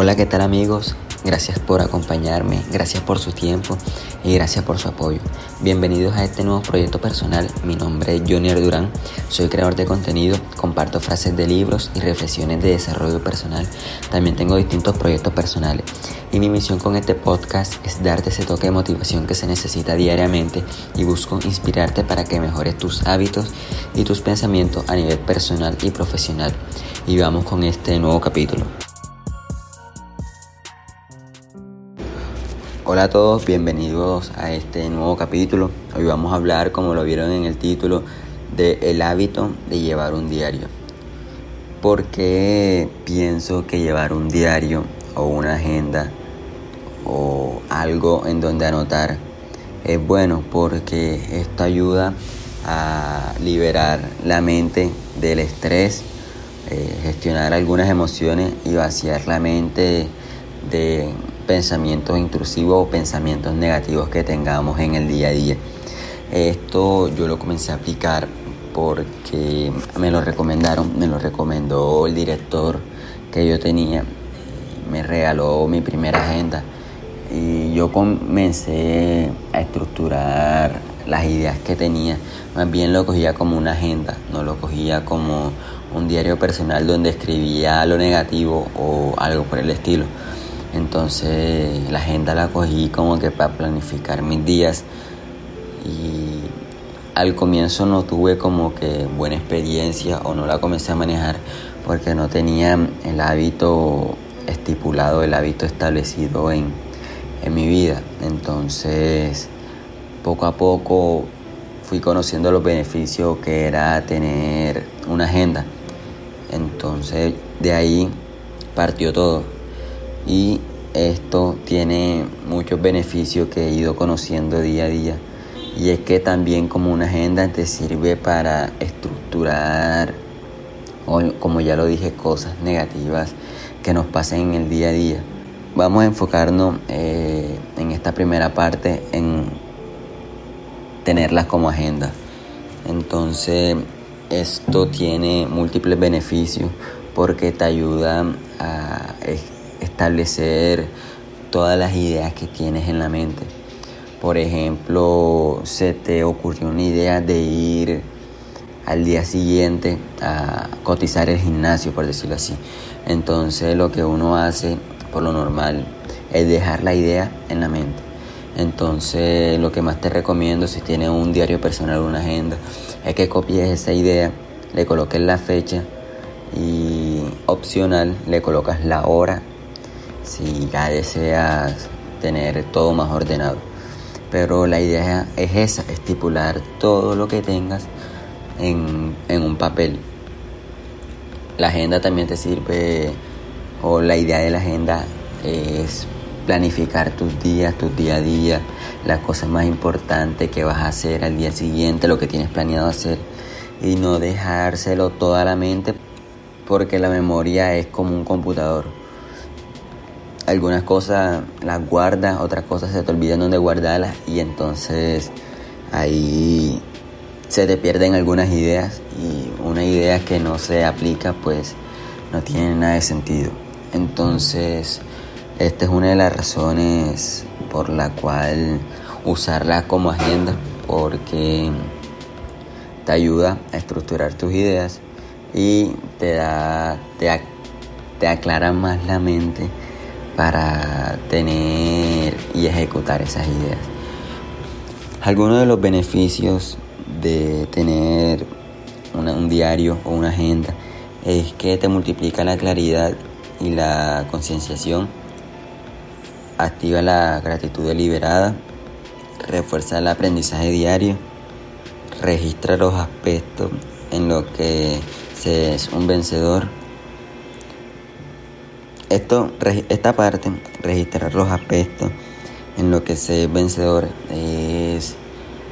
Hola, ¿qué tal amigos? Gracias por acompañarme, gracias por su tiempo y gracias por su apoyo. Bienvenidos a este nuevo proyecto personal. Mi nombre es Jonier Durán, soy creador de contenido, comparto frases de libros y reflexiones de desarrollo personal. También tengo distintos proyectos personales y mi misión con este podcast es darte ese toque de motivación que se necesita diariamente y busco inspirarte para que mejores tus hábitos y tus pensamientos a nivel personal y profesional. Y vamos con este nuevo capítulo. Hola a todos, bienvenidos a este nuevo capítulo. Hoy vamos a hablar, como lo vieron en el título, de el hábito de llevar un diario. ¿Por qué pienso que llevar un diario o una agenda o algo en donde anotar es bueno? Porque esto ayuda a liberar la mente del estrés, eh, gestionar algunas emociones y vaciar la mente de pensamientos intrusivos o pensamientos negativos que tengamos en el día a día. Esto yo lo comencé a aplicar porque me lo recomendaron, me lo recomendó el director que yo tenía, me regaló mi primera agenda y yo comencé a estructurar las ideas que tenía, más bien lo cogía como una agenda, no lo cogía como un diario personal donde escribía lo negativo o algo por el estilo. Entonces la agenda la cogí como que para planificar mis días y al comienzo no tuve como que buena experiencia o no la comencé a manejar porque no tenía el hábito estipulado, el hábito establecido en, en mi vida. Entonces poco a poco fui conociendo los beneficios que era tener una agenda. Entonces de ahí partió todo y esto tiene muchos beneficios que he ido conociendo día a día. Y es que también como una agenda te sirve para estructurar como ya lo dije cosas negativas que nos pasen en el día a día. Vamos a enfocarnos eh, en esta primera parte en tenerlas como agenda. Entonces esto tiene múltiples beneficios porque te ayuda a establecer todas las ideas que tienes en la mente. Por ejemplo, se te ocurrió una idea de ir al día siguiente a cotizar el gimnasio, por decirlo así. Entonces lo que uno hace por lo normal es dejar la idea en la mente. Entonces lo que más te recomiendo si tienes un diario personal o una agenda es que copies esa idea, le coloques la fecha y opcional le colocas la hora si ya deseas tener todo más ordenado. Pero la idea es esa, estipular todo lo que tengas en, un papel. La agenda también te sirve, o la idea de la agenda es planificar tus días, tus día a día, las cosas más importantes que vas a hacer al día siguiente, lo que tienes planeado hacer y no dejárselo toda la mente porque la memoria es como un computador algunas cosas las guardas, otras cosas se te olvidan dónde guardarlas y entonces ahí se te pierden algunas ideas y una idea que no se aplica pues no tiene nada de sentido. Entonces esta es una de las razones por la cual usarla como agenda porque te ayuda a estructurar tus ideas y te da te, te aclara más la mente para tener y ejecutar esas ideas. Algunos de los beneficios de tener un diario o una agenda es que te multiplica la claridad y la concienciación, activa la gratitud deliberada, refuerza el aprendizaje diario, registra los aspectos en los que se es un vencedor, esto, esta parte, registrar los aspectos en lo que se es vencedor, es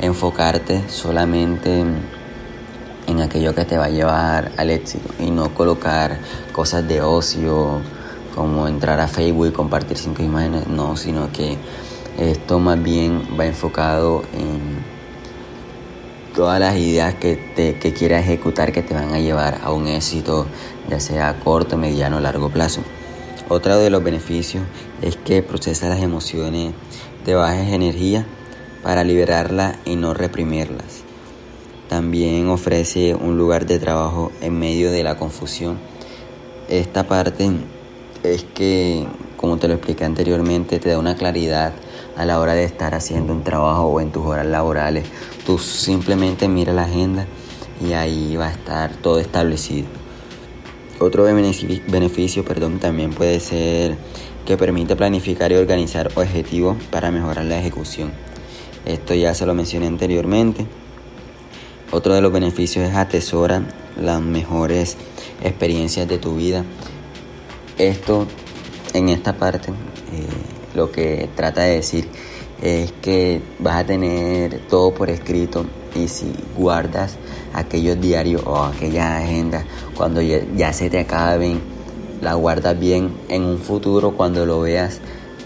enfocarte solamente en, aquello que te va a llevar al éxito y no colocar cosas de ocio como entrar a Facebook y compartir cinco imágenes, no, sino que esto más bien va enfocado en todas las ideas que, te, que quieras ejecutar que te van a llevar a un éxito, ya sea a corto, mediano o largo plazo. Otro de los beneficios es que procesa las emociones de baja energía para liberarlas y no reprimirlas. También ofrece un lugar de trabajo en medio de la confusión. Esta parte es que, como te lo expliqué anteriormente, te da una claridad a la hora de estar haciendo un trabajo o en tus horas laborales. Tú simplemente mira la agenda y ahí va a estar todo establecido. Otro beneficio perdón, también puede ser que permite planificar y organizar objetivos para mejorar la ejecución. Esto ya se lo mencioné anteriormente. Otro de los beneficios es atesora las mejores experiencias de tu vida. Esto en esta parte eh, lo que trata de decir es que vas a tener todo por escrito y si guardas aquellos diarios o aquellas agendas cuando ya, se te acaben, la guardas bien en un futuro cuando lo veas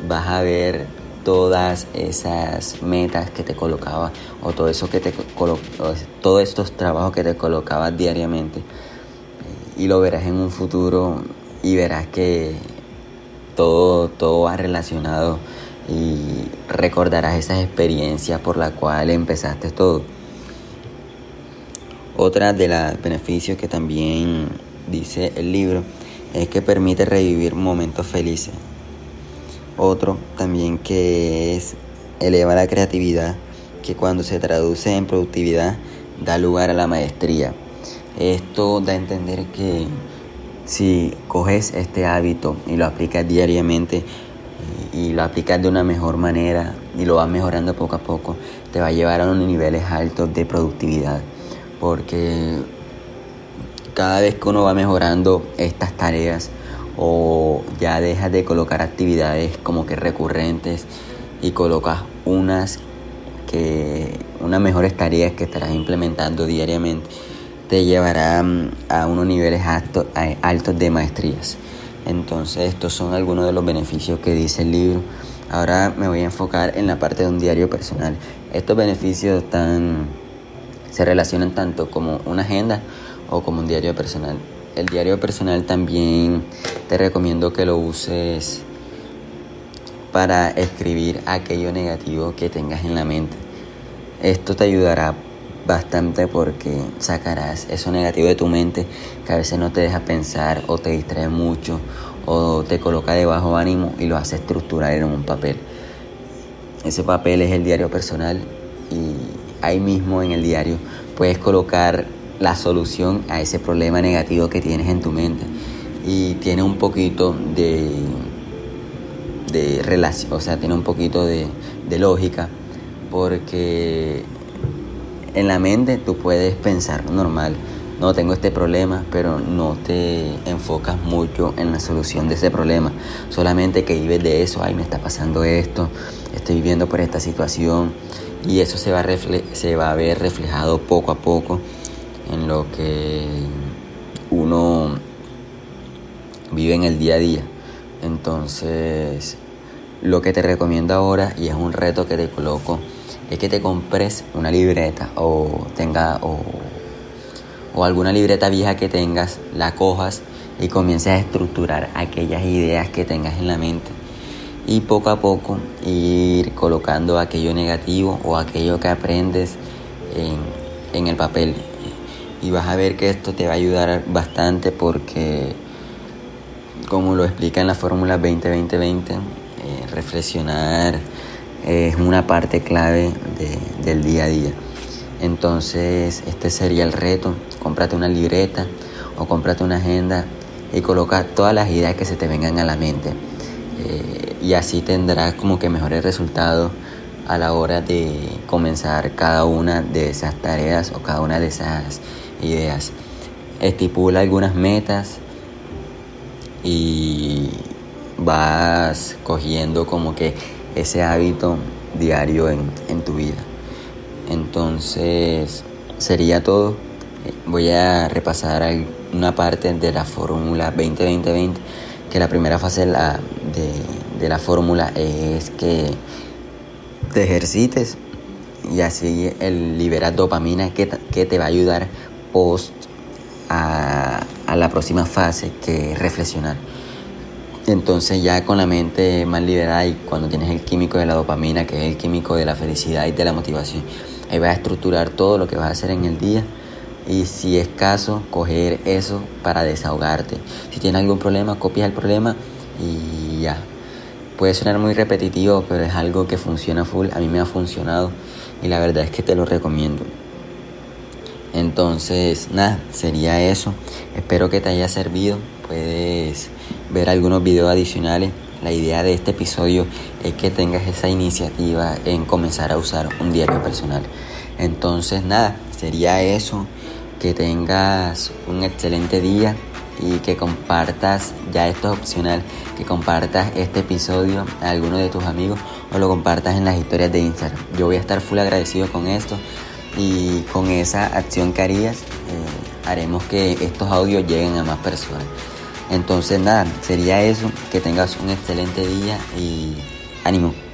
vas a ver todas esas metas que te colocaba o todo eso que te todos estos trabajos que te colocabas diariamente y lo verás en un futuro y verás que todo todo va relacionado y recordarás esas experiencias por las cuales empezaste todo. Otra de los beneficios que también dice el libro es que permite revivir momentos felices. Otro también que es eleva la creatividad, que cuando se traduce en productividad da lugar a la maestría. Esto da a entender que si coges este hábito y lo aplicas diariamente, y lo aplicas de una mejor manera y lo vas mejorando poco a poco, te va a llevar a unos niveles altos de productividad. Porque cada vez que uno va mejorando estas tareas o ya dejas de colocar actividades como que recurrentes y colocas unas que unas mejores tareas que estarás implementando diariamente te llevarán a unos niveles altos, altos de maestrías. Entonces estos son algunos de los beneficios que dice el libro. Ahora me voy a enfocar en la parte de un diario personal. Estos beneficios están, se relacionan tanto como una agenda o como un diario personal. El diario personal también te recomiendo que lo uses para escribir aquello negativo que tengas en la mente. Esto te ayudará bastante porque sacarás eso negativo de tu mente que a veces no te deja pensar o te distrae mucho o te coloca de bajo ánimo y lo hace estructurar en un papel. Ese papel es el diario personal y ahí mismo en el diario puedes colocar la solución a ese problema negativo que tienes en tu mente y tiene un poquito de, de relación, o sea, tiene un poquito de, de lógica porque en la mente tú puedes pensar normal, no tengo este problema, pero no te enfocas mucho en la solución de ese problema. Solamente que vives de eso, ay, me está pasando esto, estoy viviendo por esta situación. Y eso se va, a ver reflejado poco a poco en lo que uno vive en el día a día. Entonces, lo que te recomiendo ahora, y es un reto que te coloco, es que te compres una libreta o tenga o, alguna libreta vieja que tengas, la cojas y comiences a estructurar aquellas ideas que tengas en la mente y poco a poco ir colocando aquello negativo o aquello que aprendes en, en el papel y vas a ver que esto te va a ayudar bastante porque como lo explica en la fórmula 20-20-20 eh, reflexionar es una parte clave del día a día. Entonces, este sería el reto. Cómprate una libreta o cómprate una agenda y coloca todas las ideas que se te vengan a la mente. Y así tendrás como que mejores resultados a la hora de comenzar cada una de esas tareas o cada una de esas ideas. Estipula algunas metas y vas cogiendo como que ese hábito diario en, tu vida. Entonces, sería todo. Voy a repasar una parte de la fórmula 20-20-20, que la primera fase de la, fórmula es que te ejercites y así el liberar dopamina que, que te va a ayudar post a, a la próxima fase que es reflexionar. Entonces ya con la mente más liberada y cuando tienes el químico de la dopamina, que es el químico de la felicidad y de la motivación, ahí vas a estructurar todo lo que vas a hacer en el día y si es caso, coger eso para desahogarte. Si tienes algún problema, copias el problema y ya. Puede sonar muy repetitivo, pero es algo que funciona full. A mí me ha funcionado y la verdad es que te lo recomiendo. Entonces, nada, sería eso. Espero que te haya servido. Puedes ver algunos videos adicionales. La idea de este episodio es que tengas esa iniciativa en comenzar a usar un diario personal. Entonces, nada, sería eso. Que tengas un excelente día y que compartas, ya esto es opcional, que compartas este episodio a alguno de tus amigos o lo compartas en las historias de Instagram. Yo voy a estar full agradecido con esto y con esa acción que harías eh, haremos que estos audios lleguen a más personas. Entonces nada, sería eso, que tengas un excelente día y ánimo.